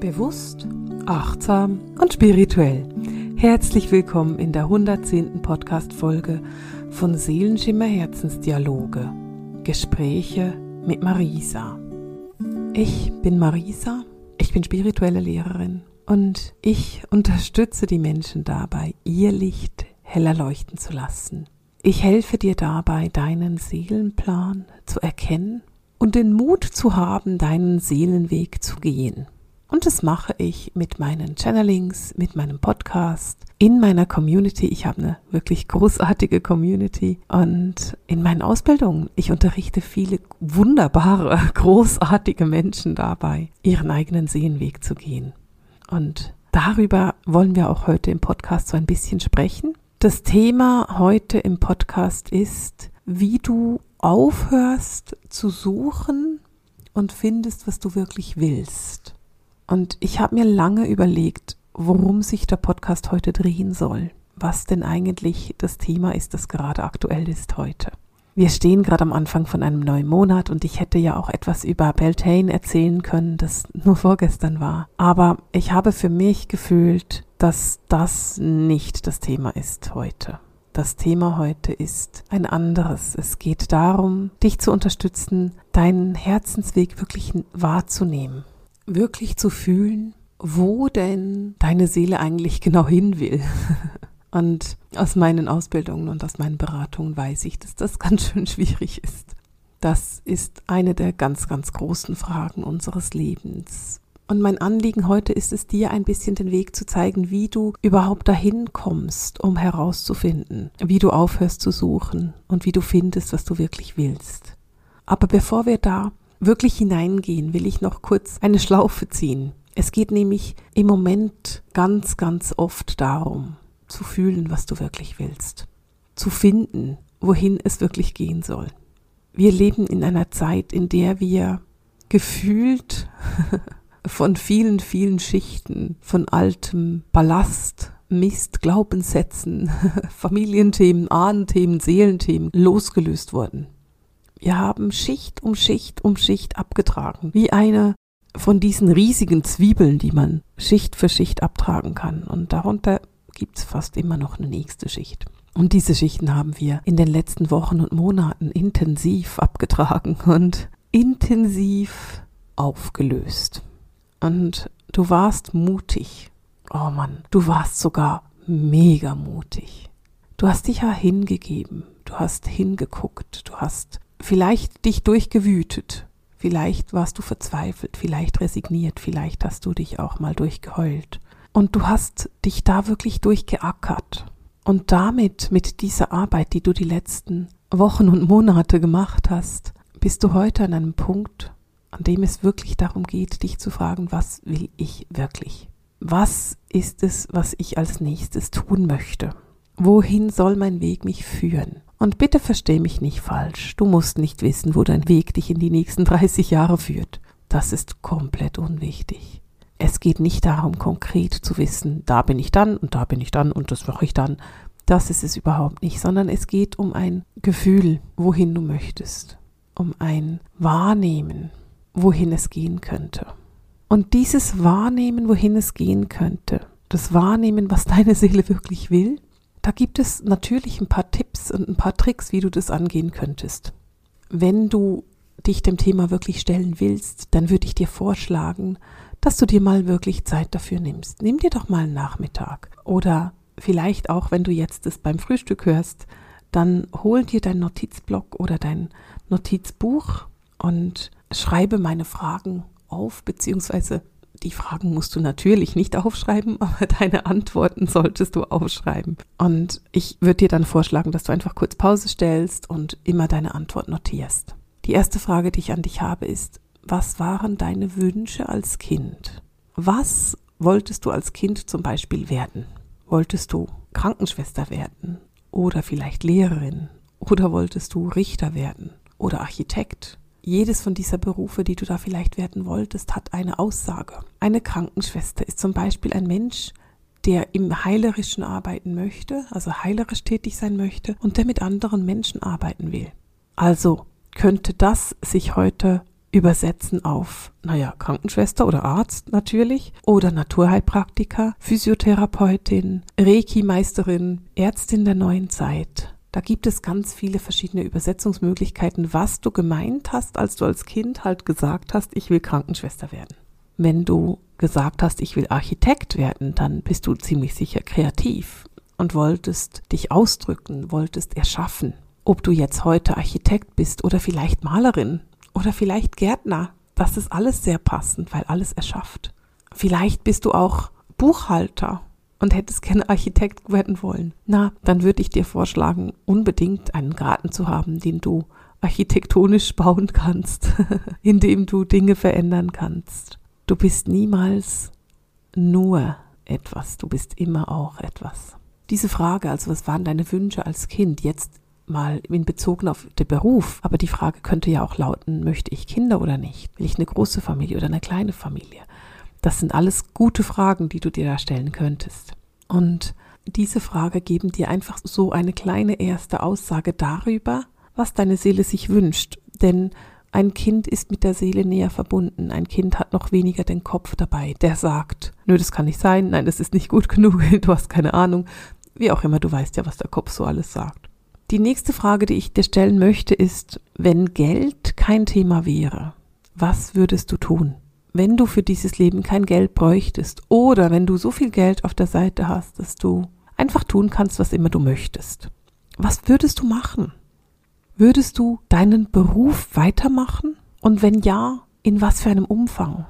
Bewusst, achtsam und spirituell. Herzlich willkommen in der 110. Podcast-Folge von Seelenschimmer Herzensdialoge. Gespräche mit Marisa. Ich bin Marisa, ich bin spirituelle Lehrerin und ich unterstütze die Menschen dabei, ihr Licht heller leuchten zu lassen. Ich helfe dir dabei, deinen Seelenplan zu erkennen und den Mut zu haben, deinen Seelenweg zu gehen. Und das mache ich mit meinen Channelings, mit meinem Podcast, in meiner Community. Ich habe eine wirklich großartige Community und in meinen Ausbildungen. Ich unterrichte viele wunderbare, großartige Menschen dabei, ihren eigenen Seelenweg zu gehen. Und darüber wollen wir auch heute im Podcast so ein bisschen sprechen. Das Thema heute im Podcast ist, wie du aufhörst zu suchen und findest, was du wirklich willst. Und ich habe mir lange überlegt, worum sich der Podcast heute drehen soll, was denn eigentlich das Thema ist, das gerade aktuell ist heute. Wir stehen gerade am Anfang von einem neuen Monat und ich hätte ja auch etwas über Beltane erzählen können, das nur vorgestern war. Aber ich habe für mich gefühlt, dass das nicht das Thema ist heute. Das Thema heute ist ein anderes. Es geht darum, dich zu unterstützen, deinen Herzensweg wirklich wahrzunehmen, wirklich zu fühlen, wo denn deine Seele eigentlich genau hin will. Und aus meinen Ausbildungen und aus meinen Beratungen weiß ich, dass das ganz schön schwierig ist. Das ist eine der ganz, ganz großen Fragen unseres Lebens. Und mein Anliegen heute ist es, dir ein bisschen den Weg zu zeigen, wie du überhaupt dahin kommst, um herauszufinden, wie du aufhörst zu suchen und wie du findest, was du wirklich willst. Aber bevor wir da wirklich hineingehen, will ich noch kurz eine Schlaufe ziehen. Es geht nämlich im Moment ganz, ganz oft darum, zu fühlen, was du wirklich willst, zu finden, wohin es wirklich gehen soll. Wir leben in einer Zeit, in der wir gefühlt von vielen, vielen Schichten, von altem Ballast, Mist, Glaubenssätzen, Familienthemen, Ahnenthemen, Seelenthemen losgelöst wurden. Wir haben Schicht um Schicht um Schicht abgetragen, wie eine von diesen riesigen Zwiebeln, die man Schicht für Schicht abtragen kann. Und darunter gibt es fast immer noch eine nächste Schicht. Und diese Schichten haben wir in den letzten Wochen und Monaten intensiv abgetragen und intensiv aufgelöst. Und du warst mutig. Oh Mann, du warst sogar mega mutig. Du hast dich ja hingegeben, du hast hingeguckt, du hast vielleicht dich durchgewütet, vielleicht warst du verzweifelt, vielleicht resigniert, vielleicht hast du dich auch mal durchgeheult. Und du hast dich da wirklich durchgeackert. Und damit, mit dieser Arbeit, die du die letzten Wochen und Monate gemacht hast, bist du heute an einem Punkt, an dem es wirklich darum geht, dich zu fragen, was will ich wirklich? Was ist es, was ich als nächstes tun möchte? Wohin soll mein Weg mich führen? Und bitte versteh mich nicht falsch. Du musst nicht wissen, wo dein Weg dich in die nächsten 30 Jahre führt. Das ist komplett unwichtig. Es geht nicht darum, konkret zu wissen, da bin ich dann und da bin ich dann und das mache ich dann. Das ist es überhaupt nicht, sondern es geht um ein Gefühl, wohin du möchtest, um ein Wahrnehmen, wohin es gehen könnte. Und dieses Wahrnehmen, wohin es gehen könnte, das Wahrnehmen, was deine Seele wirklich will, da gibt es natürlich ein paar Tipps und ein paar Tricks, wie du das angehen könntest. Wenn du dich dem Thema wirklich stellen willst, dann würde ich dir vorschlagen, dass du dir mal wirklich Zeit dafür nimmst. Nimm dir doch mal einen Nachmittag. Oder vielleicht auch, wenn du jetzt das beim Frühstück hörst, dann hol dir dein Notizblock oder dein Notizbuch und schreibe meine Fragen auf, beziehungsweise die Fragen musst du natürlich nicht aufschreiben, aber deine Antworten solltest du aufschreiben. Und ich würde dir dann vorschlagen, dass du einfach kurz Pause stellst und immer deine Antwort notierst. Die erste Frage, die ich an dich habe, ist, was waren deine Wünsche als Kind? Was wolltest du als Kind zum Beispiel werden? Wolltest du Krankenschwester werden? Oder vielleicht Lehrerin? Oder wolltest du Richter werden? Oder Architekt? Jedes von dieser Berufe, die du da vielleicht werden wolltest, hat eine Aussage. Eine Krankenschwester ist zum Beispiel ein Mensch, der im Heilerischen arbeiten möchte, also heilerisch tätig sein möchte und der mit anderen Menschen arbeiten will. Also könnte das sich heute übersetzen auf, naja, Krankenschwester oder Arzt natürlich oder Naturheilpraktiker, Physiotherapeutin, Reiki-Meisterin, Ärztin der neuen Zeit. Da gibt es ganz viele verschiedene Übersetzungsmöglichkeiten, was du gemeint hast, als du als Kind halt gesagt hast, ich will Krankenschwester werden. Wenn du gesagt hast, ich will Architekt werden, dann bist du ziemlich sicher kreativ und wolltest dich ausdrücken, wolltest erschaffen. Ob du jetzt heute Architekt bist oder vielleicht Malerin oder vielleicht Gärtner, das ist alles sehr passend, weil alles erschafft. Vielleicht bist du auch Buchhalter und hättest gerne Architekt werden wollen. Na, dann würde ich dir vorschlagen, unbedingt einen Garten zu haben, den du architektonisch bauen kannst, indem du Dinge verändern kannst. Du bist niemals nur etwas, du bist immer auch etwas. Diese Frage, also was waren deine Wünsche als Kind, jetzt mal in Bezug auf den Beruf, aber die Frage könnte ja auch lauten, möchte ich Kinder oder nicht? Will ich eine große Familie oder eine kleine Familie? Das sind alles gute Fragen, die du dir da stellen könntest. Und diese Frage geben dir einfach so eine kleine erste Aussage darüber, was deine Seele sich wünscht. Denn ein Kind ist mit der Seele näher verbunden. Ein Kind hat noch weniger den Kopf dabei, der sagt, nö, das kann nicht sein, nein, das ist nicht gut genug, du hast keine Ahnung. Wie auch immer, du weißt ja, was der Kopf so alles sagt. Die nächste Frage, die ich dir stellen möchte, ist, wenn Geld kein Thema wäre, was würdest du tun? Wenn du für dieses Leben kein Geld bräuchtest oder wenn du so viel Geld auf der Seite hast, dass du einfach tun kannst, was immer du möchtest. Was würdest du machen? Würdest du deinen Beruf weitermachen? Und wenn ja, in was für einem Umfang?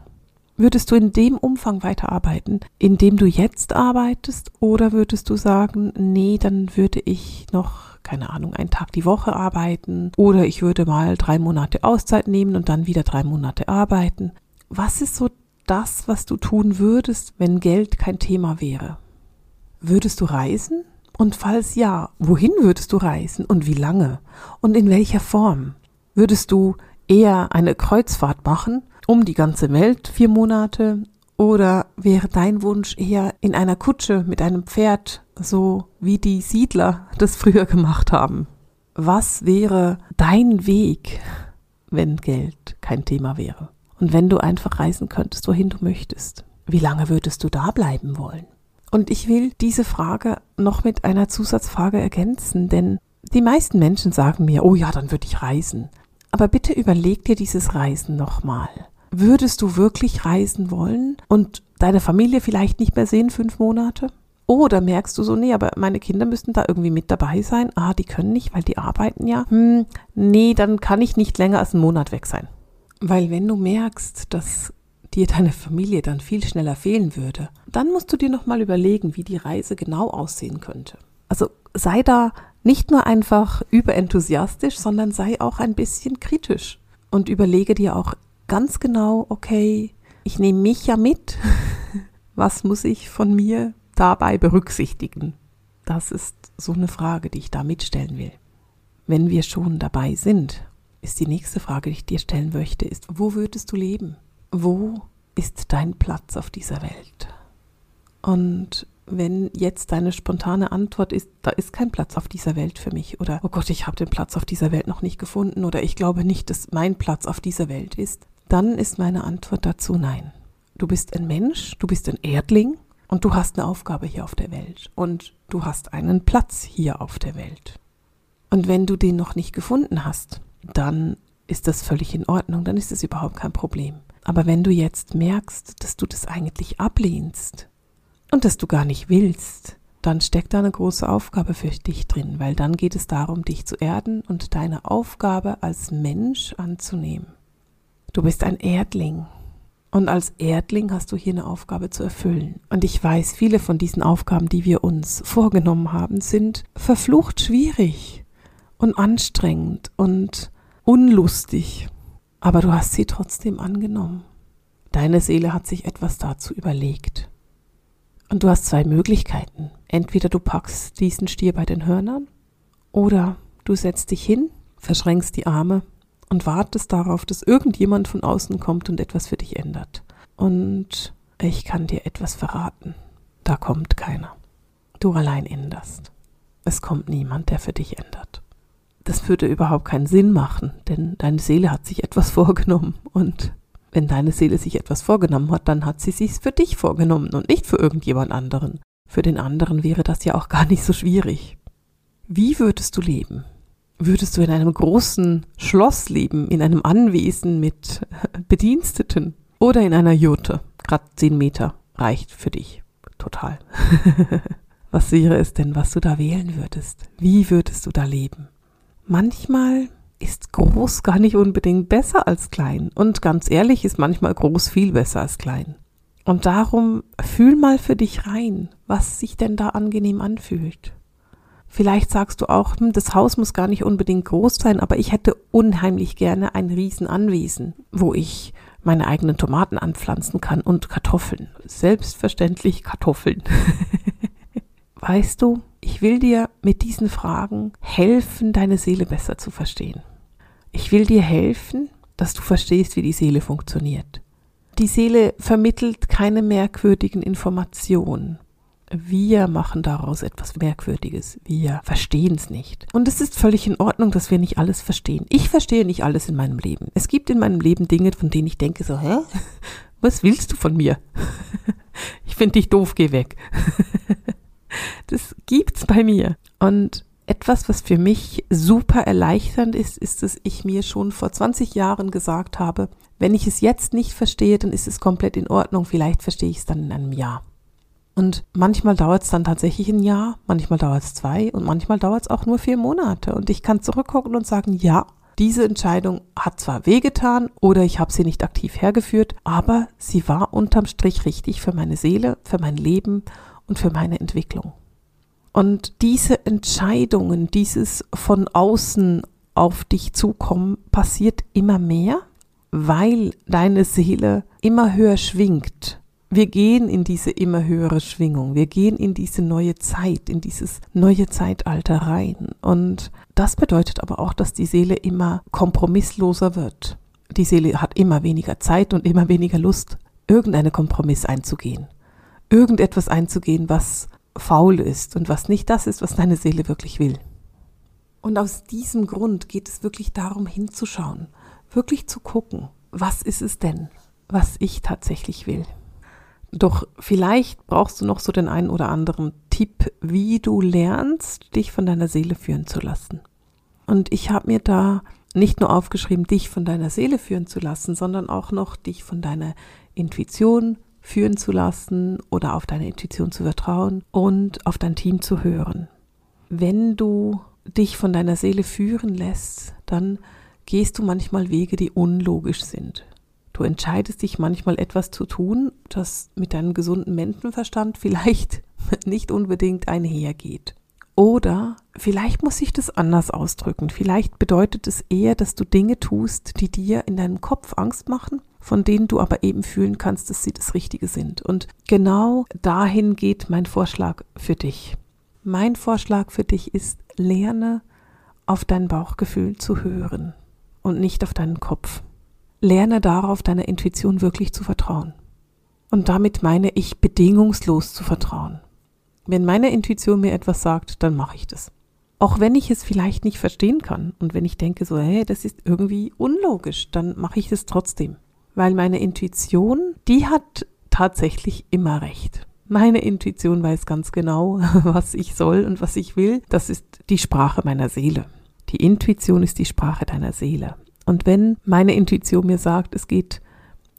Würdest du in dem Umfang weiterarbeiten, in dem du jetzt arbeitest? Oder würdest du sagen, nee, dann würde ich noch, keine Ahnung, einen Tag die Woche arbeiten? Oder ich würde mal drei Monate Auszeit nehmen und dann wieder drei Monate arbeiten? Was ist so das, was du tun würdest, wenn Geld kein Thema wäre? Würdest du reisen? Und falls ja, wohin würdest du reisen und wie lange? Und in welcher Form? Würdest du eher eine Kreuzfahrt machen, um die ganze Welt vier Monate? Oder wäre dein Wunsch eher in einer Kutsche mit einem Pferd, so wie die Siedler das früher gemacht haben? Was wäre dein Weg, wenn Geld kein Thema wäre? Und wenn du einfach reisen könntest, wohin du möchtest? Wie lange würdest du da bleiben wollen? Und ich will diese Frage noch mit einer Zusatzfrage ergänzen, denn die meisten Menschen sagen mir, oh ja, dann würde ich reisen. Aber bitte überleg dir dieses Reisen nochmal. Würdest du wirklich reisen wollen und deine Familie vielleicht nicht mehr sehen fünf Monate? Oder merkst du so, nee, aber meine Kinder müssten da irgendwie mit dabei sein. Ah, die können nicht, weil die arbeiten ja. Hm, nee, dann kann ich nicht länger als einen Monat weg sein. Weil wenn du merkst, dass dir deine Familie dann viel schneller fehlen würde, dann musst du dir nochmal überlegen, wie die Reise genau aussehen könnte. Also sei da nicht nur einfach überenthusiastisch, sondern sei auch ein bisschen kritisch und überlege dir auch ganz genau, okay, ich nehme mich ja mit. Was muss ich von mir dabei berücksichtigen? Das ist so eine Frage, die ich da mitstellen will. Wenn wir schon dabei sind, ist die nächste Frage, die ich dir stellen möchte, ist, wo würdest du leben? wo ist dein Platz auf dieser Welt? Und wenn jetzt deine spontane Antwort ist, da ist kein Platz auf dieser Welt für mich oder oh Gott, ich habe den Platz auf dieser Welt noch nicht gefunden oder ich glaube nicht, dass mein Platz auf dieser Welt ist, dann ist meine Antwort dazu nein. Du bist ein Mensch, du bist ein Erdling und du hast eine Aufgabe hier auf der Welt und du hast einen Platz hier auf der Welt. Und wenn du den noch nicht gefunden hast, dann ist das völlig in Ordnung, dann ist es überhaupt kein Problem. Aber wenn du jetzt merkst, dass du das eigentlich ablehnst und dass du gar nicht willst, dann steckt da eine große Aufgabe für dich drin, weil dann geht es darum, dich zu erden und deine Aufgabe als Mensch anzunehmen. Du bist ein Erdling und als Erdling hast du hier eine Aufgabe zu erfüllen. Und ich weiß, viele von diesen Aufgaben, die wir uns vorgenommen haben, sind verflucht schwierig und anstrengend und unlustig aber du hast sie trotzdem angenommen. Deine Seele hat sich etwas dazu überlegt. Und du hast zwei Möglichkeiten. Entweder du packst diesen Stier bei den Hörnern oder du setzt dich hin, verschränkst die Arme und wartest darauf, dass irgendjemand von außen kommt und etwas für dich ändert. Und ich kann dir etwas verraten. Da kommt keiner. Du allein änderst. Es kommt niemand, der für dich ändert. Das würde überhaupt keinen Sinn machen, denn deine Seele hat sich etwas vorgenommen und wenn deine Seele sich etwas vorgenommen hat, dann hat sie sich für dich vorgenommen und nicht für irgendjemand anderen. Für den anderen wäre das ja auch gar nicht so schwierig. Wie würdest du leben? Würdest du in einem großen Schloss leben, in einem Anwesen mit Bediensteten oder in einer Jurte? Gerade zehn Meter reicht für dich. Total. was wäre es denn, was du da wählen würdest? Wie würdest du da leben? Manchmal ist groß gar nicht unbedingt besser als klein. Und ganz ehrlich ist manchmal groß viel besser als klein. Und darum fühl mal für dich rein, was sich denn da angenehm anfühlt. Vielleicht sagst du auch, hm, das Haus muss gar nicht unbedingt groß sein, aber ich hätte unheimlich gerne ein Riesenanwesen, wo ich meine eigenen Tomaten anpflanzen kann und Kartoffeln. Selbstverständlich Kartoffeln. weißt du, ich will dir mit diesen Fragen helfen, deine Seele besser zu verstehen. Ich will dir helfen, dass du verstehst, wie die Seele funktioniert. Die Seele vermittelt keine merkwürdigen Informationen. Wir machen daraus etwas Merkwürdiges. Wir verstehen es nicht. Und es ist völlig in Ordnung, dass wir nicht alles verstehen. Ich verstehe nicht alles in meinem Leben. Es gibt in meinem Leben Dinge, von denen ich denke so, hä? Was willst du von mir? Ich finde dich doof, geh weg. Das gibt's bei mir. Und etwas, was für mich super erleichternd ist, ist, dass ich mir schon vor 20 Jahren gesagt habe, wenn ich es jetzt nicht verstehe, dann ist es komplett in Ordnung. Vielleicht verstehe ich es dann in einem Jahr. Und manchmal dauert es dann tatsächlich ein Jahr, manchmal dauert es zwei und manchmal dauert es auch nur vier Monate. Und ich kann zurückgucken und sagen, ja, diese Entscheidung hat zwar wehgetan oder ich habe sie nicht aktiv hergeführt, aber sie war unterm Strich richtig für meine Seele, für mein Leben und für meine Entwicklung. Und diese Entscheidungen, dieses von außen auf dich zukommen, passiert immer mehr, weil deine Seele immer höher schwingt. Wir gehen in diese immer höhere Schwingung. Wir gehen in diese neue Zeit, in dieses neue Zeitalter rein. Und das bedeutet aber auch, dass die Seele immer kompromissloser wird. Die Seele hat immer weniger Zeit und immer weniger Lust, irgendeinen Kompromiss einzugehen irgendetwas einzugehen, was faul ist und was nicht das ist, was deine Seele wirklich will. Und aus diesem Grund geht es wirklich darum, hinzuschauen, wirklich zu gucken, was ist es denn, was ich tatsächlich will. Doch vielleicht brauchst du noch so den einen oder anderen Tipp, wie du lernst, dich von deiner Seele führen zu lassen. Und ich habe mir da nicht nur aufgeschrieben, dich von deiner Seele führen zu lassen, sondern auch noch dich von deiner Intuition, führen zu lassen oder auf deine Intuition zu vertrauen und auf dein Team zu hören. Wenn du dich von deiner Seele führen lässt, dann gehst du manchmal Wege, die unlogisch sind. Du entscheidest dich manchmal etwas zu tun, das mit deinem gesunden Menschenverstand vielleicht nicht unbedingt einhergeht. Oder vielleicht muss ich das anders ausdrücken. Vielleicht bedeutet es eher, dass du Dinge tust, die dir in deinem Kopf Angst machen von denen du aber eben fühlen kannst, dass sie das Richtige sind. Und genau dahin geht mein Vorschlag für dich. Mein Vorschlag für dich ist, lerne auf dein Bauchgefühl zu hören und nicht auf deinen Kopf. Lerne darauf, deiner Intuition wirklich zu vertrauen. Und damit meine ich bedingungslos zu vertrauen. Wenn meine Intuition mir etwas sagt, dann mache ich das. Auch wenn ich es vielleicht nicht verstehen kann und wenn ich denke so, hey, das ist irgendwie unlogisch, dann mache ich es trotzdem weil meine Intuition, die hat tatsächlich immer recht. Meine Intuition weiß ganz genau, was ich soll und was ich will. Das ist die Sprache meiner Seele. Die Intuition ist die Sprache deiner Seele. Und wenn meine Intuition mir sagt, es geht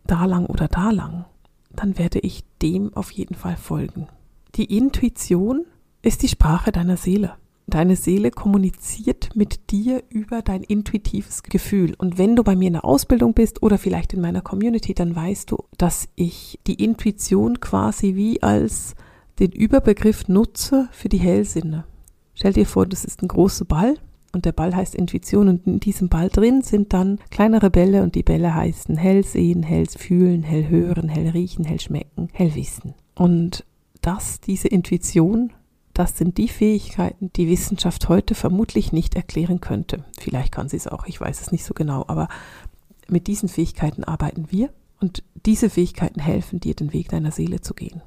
da lang oder da lang, dann werde ich dem auf jeden Fall folgen. Die Intuition ist die Sprache deiner Seele. Deine Seele kommuniziert mit dir über dein intuitives Gefühl. Und wenn du bei mir in der Ausbildung bist oder vielleicht in meiner Community, dann weißt du, dass ich die Intuition quasi wie als den Überbegriff nutze für die Hellsinne. Stell dir vor, das ist ein großer Ball und der Ball heißt Intuition und in diesem Ball drin sind dann kleinere Bälle und die Bälle heißen hell sehen, hell fühlen, hell hören, hell riechen, hell schmecken, hell wissen. Und das, diese Intuition das sind die Fähigkeiten, die Wissenschaft heute vermutlich nicht erklären könnte. Vielleicht kann sie es auch, ich weiß es nicht so genau, aber mit diesen Fähigkeiten arbeiten wir und diese Fähigkeiten helfen dir, den Weg deiner Seele zu gehen.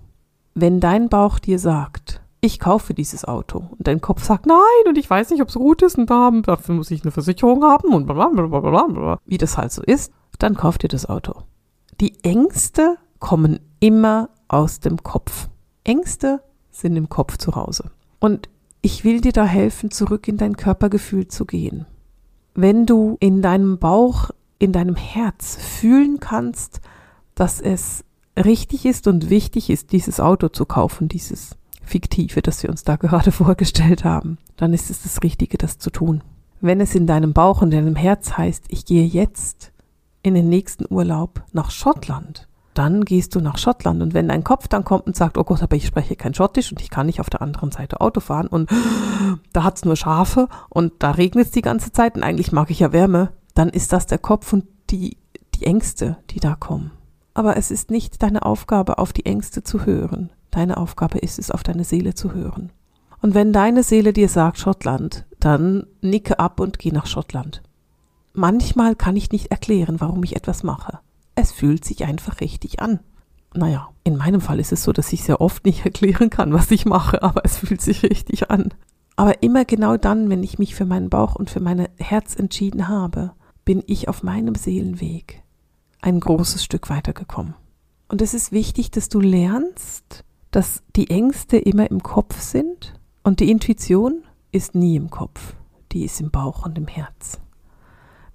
Wenn dein Bauch dir sagt, ich kaufe dieses Auto. Und dein Kopf sagt, nein, und ich weiß nicht, ob es gut ist und dafür muss ich eine Versicherung haben und bla bla bla bla bla, wie das halt so ist. Dann kauft ihr das Auto. Die Ängste kommen immer aus dem Kopf. Ängste sind im Kopf zu Hause. Und ich will dir da helfen, zurück in dein Körpergefühl zu gehen. Wenn du in deinem Bauch, in deinem Herz fühlen kannst, dass es richtig ist und wichtig ist, dieses Auto zu kaufen, dieses fiktive, das wir uns da gerade vorgestellt haben, dann ist es das Richtige, das zu tun. Wenn es in deinem Bauch und deinem Herz heißt, ich gehe jetzt in den nächsten Urlaub nach Schottland, dann gehst du nach Schottland. Und wenn dein Kopf dann kommt und sagt, oh Gott, aber ich spreche kein Schottisch und ich kann nicht auf der anderen Seite Auto fahren und da hat's nur Schafe und da regnet es die ganze Zeit und eigentlich mag ich ja Wärme, dann ist das der Kopf und die, die Ängste, die da kommen. Aber es ist nicht deine Aufgabe, auf die Ängste zu hören. Deine Aufgabe ist es, auf deine Seele zu hören. Und wenn deine Seele dir sagt Schottland, dann nicke ab und geh nach Schottland. Manchmal kann ich nicht erklären, warum ich etwas mache es fühlt sich einfach richtig an. Naja, in meinem Fall ist es so, dass ich sehr oft nicht erklären kann, was ich mache, aber es fühlt sich richtig an. Aber immer genau dann, wenn ich mich für meinen Bauch und für mein Herz entschieden habe, bin ich auf meinem Seelenweg ein großes Stück weitergekommen. Und es ist wichtig, dass du lernst, dass die Ängste immer im Kopf sind und die Intuition ist nie im Kopf, die ist im Bauch und im Herz.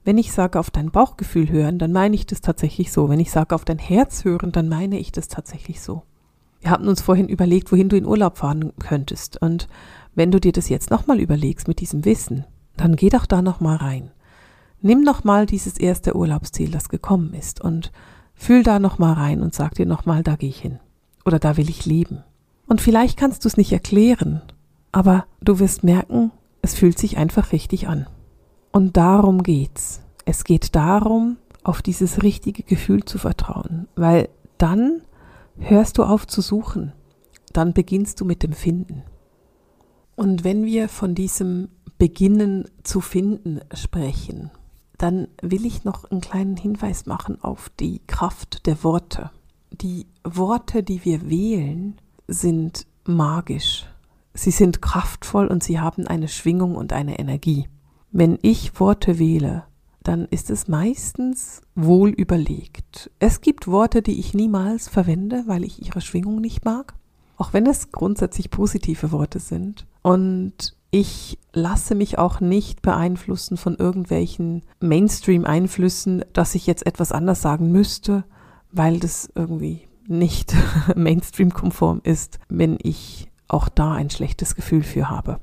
Wenn ich sage, auf dein Bauchgefühl hören, dann meine ich das tatsächlich so. Wenn ich sage, auf dein Herz hören, dann meine ich das tatsächlich so. Wir hatten uns vorhin überlegt, wohin du in Urlaub fahren könntest. Und wenn du dir das jetzt nochmal überlegst mit diesem Wissen, dann geh doch da nochmal rein. Nimm nochmal dieses erste Urlaubsziel, das gekommen ist, und fühl da nochmal rein und sag dir nochmal, da gehe ich hin. Oder da will ich leben. Und vielleicht kannst du es nicht erklären, aber du wirst merken, es fühlt sich einfach richtig an. Und darum geht's. Es geht darum, auf dieses richtige Gefühl zu vertrauen, weil dann hörst du auf zu suchen, dann beginnst du mit dem Finden. Und wenn wir von diesem Beginnen zu finden sprechen, dann will ich noch einen kleinen Hinweis machen auf die Kraft der Worte. Die Worte, die wir wählen, sind magisch. Sie sind kraftvoll und sie haben eine Schwingung und eine Energie. Wenn ich Worte wähle, dann ist es meistens wohl überlegt. Es gibt Worte, die ich niemals verwende, weil ich ihre Schwingung nicht mag, auch wenn es grundsätzlich positive Worte sind. Und ich lasse mich auch nicht beeinflussen von irgendwelchen Mainstream-Einflüssen, dass ich jetzt etwas anders sagen müsste, weil das irgendwie nicht Mainstream-konform ist, wenn ich auch da ein schlechtes Gefühl für habe.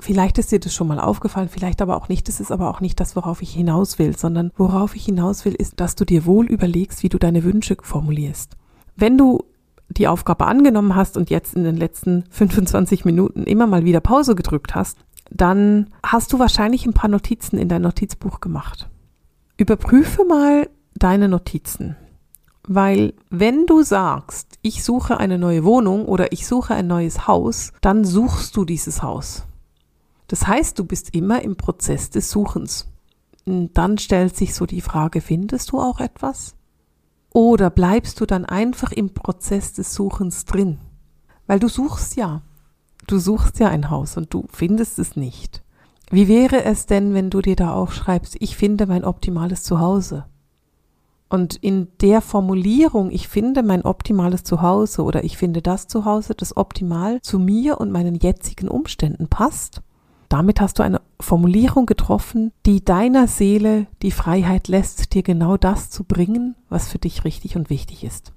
Vielleicht ist dir das schon mal aufgefallen, vielleicht aber auch nicht. Das ist aber auch nicht das, worauf ich hinaus will, sondern worauf ich hinaus will, ist, dass du dir wohl überlegst, wie du deine Wünsche formulierst. Wenn du die Aufgabe angenommen hast und jetzt in den letzten 25 Minuten immer mal wieder Pause gedrückt hast, dann hast du wahrscheinlich ein paar Notizen in dein Notizbuch gemacht. Überprüfe mal deine Notizen. Weil wenn du sagst, ich suche eine neue Wohnung oder ich suche ein neues Haus, dann suchst du dieses Haus. Das heißt, du bist immer im Prozess des Suchens. Und dann stellt sich so die Frage, findest du auch etwas? Oder bleibst du dann einfach im Prozess des Suchens drin? Weil du suchst ja. Du suchst ja ein Haus und du findest es nicht. Wie wäre es denn, wenn du dir da aufschreibst, ich finde mein optimales Zuhause? Und in der Formulierung, ich finde mein optimales Zuhause oder ich finde das Zuhause, das optimal zu mir und meinen jetzigen Umständen passt, damit hast du eine Formulierung getroffen, die deiner Seele die Freiheit lässt, dir genau das zu bringen, was für dich richtig und wichtig ist.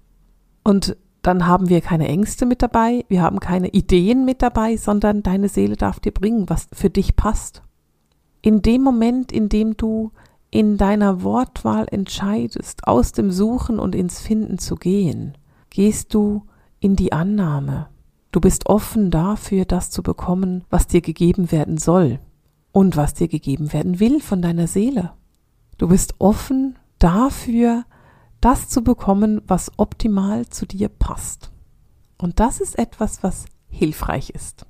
Und dann haben wir keine Ängste mit dabei, wir haben keine Ideen mit dabei, sondern deine Seele darf dir bringen, was für dich passt. In dem Moment, in dem du in deiner Wortwahl entscheidest, aus dem Suchen und ins Finden zu gehen, gehst du in die Annahme, Du bist offen dafür, das zu bekommen, was dir gegeben werden soll und was dir gegeben werden will von deiner Seele. Du bist offen dafür, das zu bekommen, was optimal zu dir passt. Und das ist etwas, was hilfreich ist.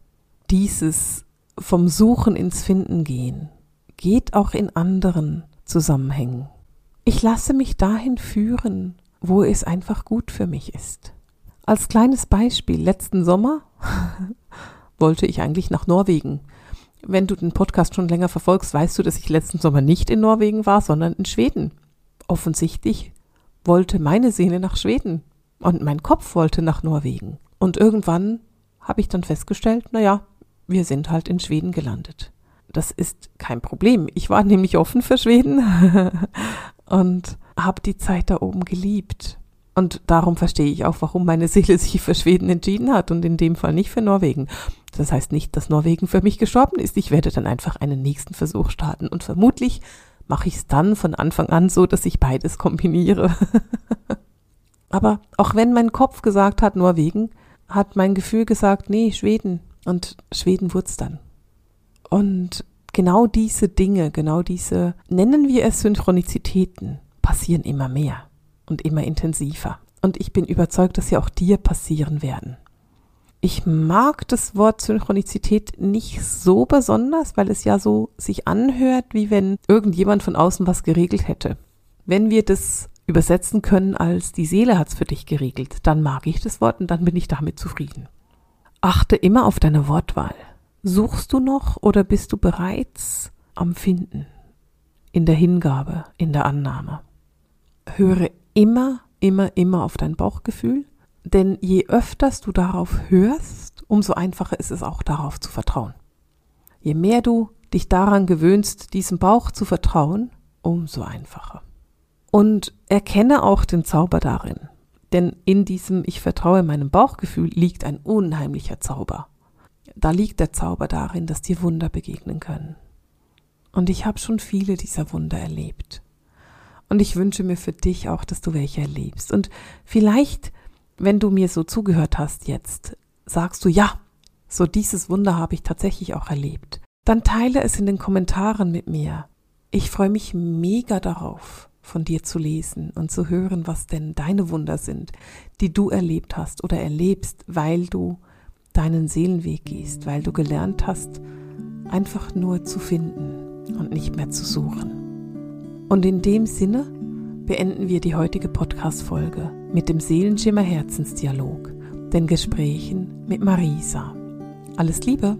Dieses vom Suchen ins Finden gehen geht auch in anderen Zusammenhängen. Ich lasse mich dahin führen, wo es einfach gut für mich ist. Als kleines Beispiel, letzten Sommer wollte ich eigentlich nach Norwegen. Wenn du den Podcast schon länger verfolgst, weißt du, dass ich letzten Sommer nicht in Norwegen war, sondern in Schweden. Offensichtlich wollte meine Seele nach Schweden und mein Kopf wollte nach Norwegen. Und irgendwann habe ich dann festgestellt, naja, wir sind halt in Schweden gelandet. Das ist kein Problem. Ich war nämlich offen für Schweden und habe die Zeit da oben geliebt. Und darum verstehe ich auch, warum meine Seele sich für Schweden entschieden hat und in dem Fall nicht für Norwegen. Das heißt nicht, dass Norwegen für mich gestorben ist. Ich werde dann einfach einen nächsten Versuch starten und vermutlich mache ich es dann von Anfang an so, dass ich beides kombiniere. Aber auch wenn mein Kopf gesagt hat Norwegen, hat mein Gefühl gesagt, nee, Schweden. Und Schweden wurde dann. Und genau diese Dinge, genau diese, nennen wir es Synchronizitäten, passieren immer mehr und immer intensiver. Und ich bin überzeugt, dass sie auch dir passieren werden. Ich mag das Wort Synchronizität nicht so besonders, weil es ja so sich anhört, wie wenn irgendjemand von außen was geregelt hätte. Wenn wir das übersetzen können als die Seele hat's für dich geregelt, dann mag ich das Wort und dann bin ich damit zufrieden. Achte immer auf deine Wortwahl. Suchst du noch oder bist du bereits am Finden, in der Hingabe, in der Annahme? Höre immer, immer, immer auf dein Bauchgefühl, denn je öfters du darauf hörst, umso einfacher ist es auch darauf zu vertrauen. Je mehr du dich daran gewöhnst, diesem Bauch zu vertrauen, umso einfacher. Und erkenne auch den Zauber darin, denn in diesem Ich vertraue meinem Bauchgefühl liegt ein unheimlicher Zauber. Da liegt der Zauber darin, dass dir Wunder begegnen können. Und ich habe schon viele dieser Wunder erlebt. Und ich wünsche mir für dich auch, dass du welche erlebst. Und vielleicht, wenn du mir so zugehört hast jetzt, sagst du, ja, so dieses Wunder habe ich tatsächlich auch erlebt. Dann teile es in den Kommentaren mit mir. Ich freue mich mega darauf, von dir zu lesen und zu hören, was denn deine Wunder sind, die du erlebt hast oder erlebst, weil du deinen Seelenweg gehst, weil du gelernt hast, einfach nur zu finden und nicht mehr zu suchen. Und in dem Sinne beenden wir die heutige Podcast-Folge mit dem Seelenschimmer Herzensdialog, den Gesprächen mit Marisa. Alles Liebe!